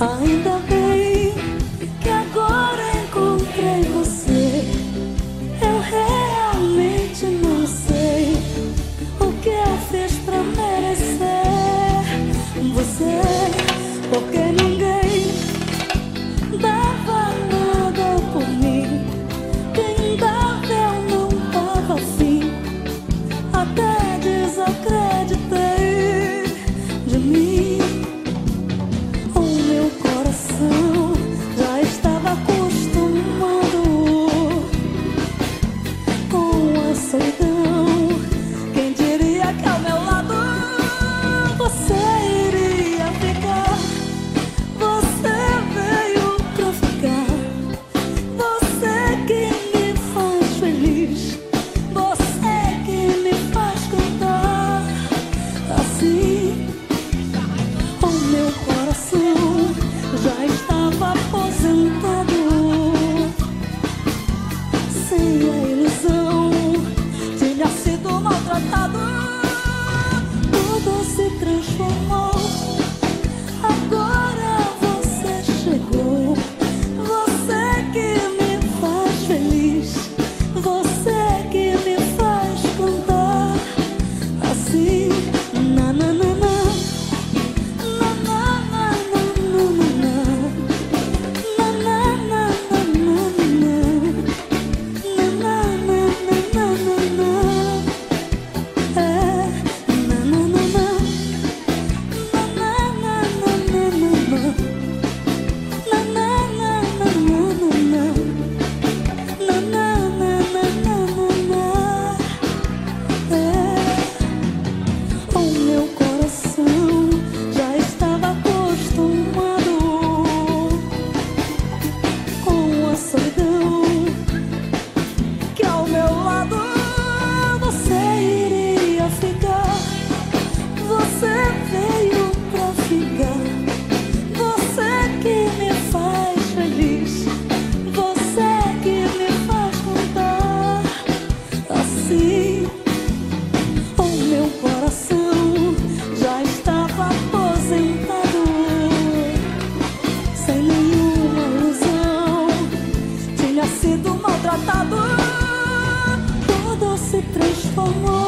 Ainda porque já estava por já tabu, tudo se transformou.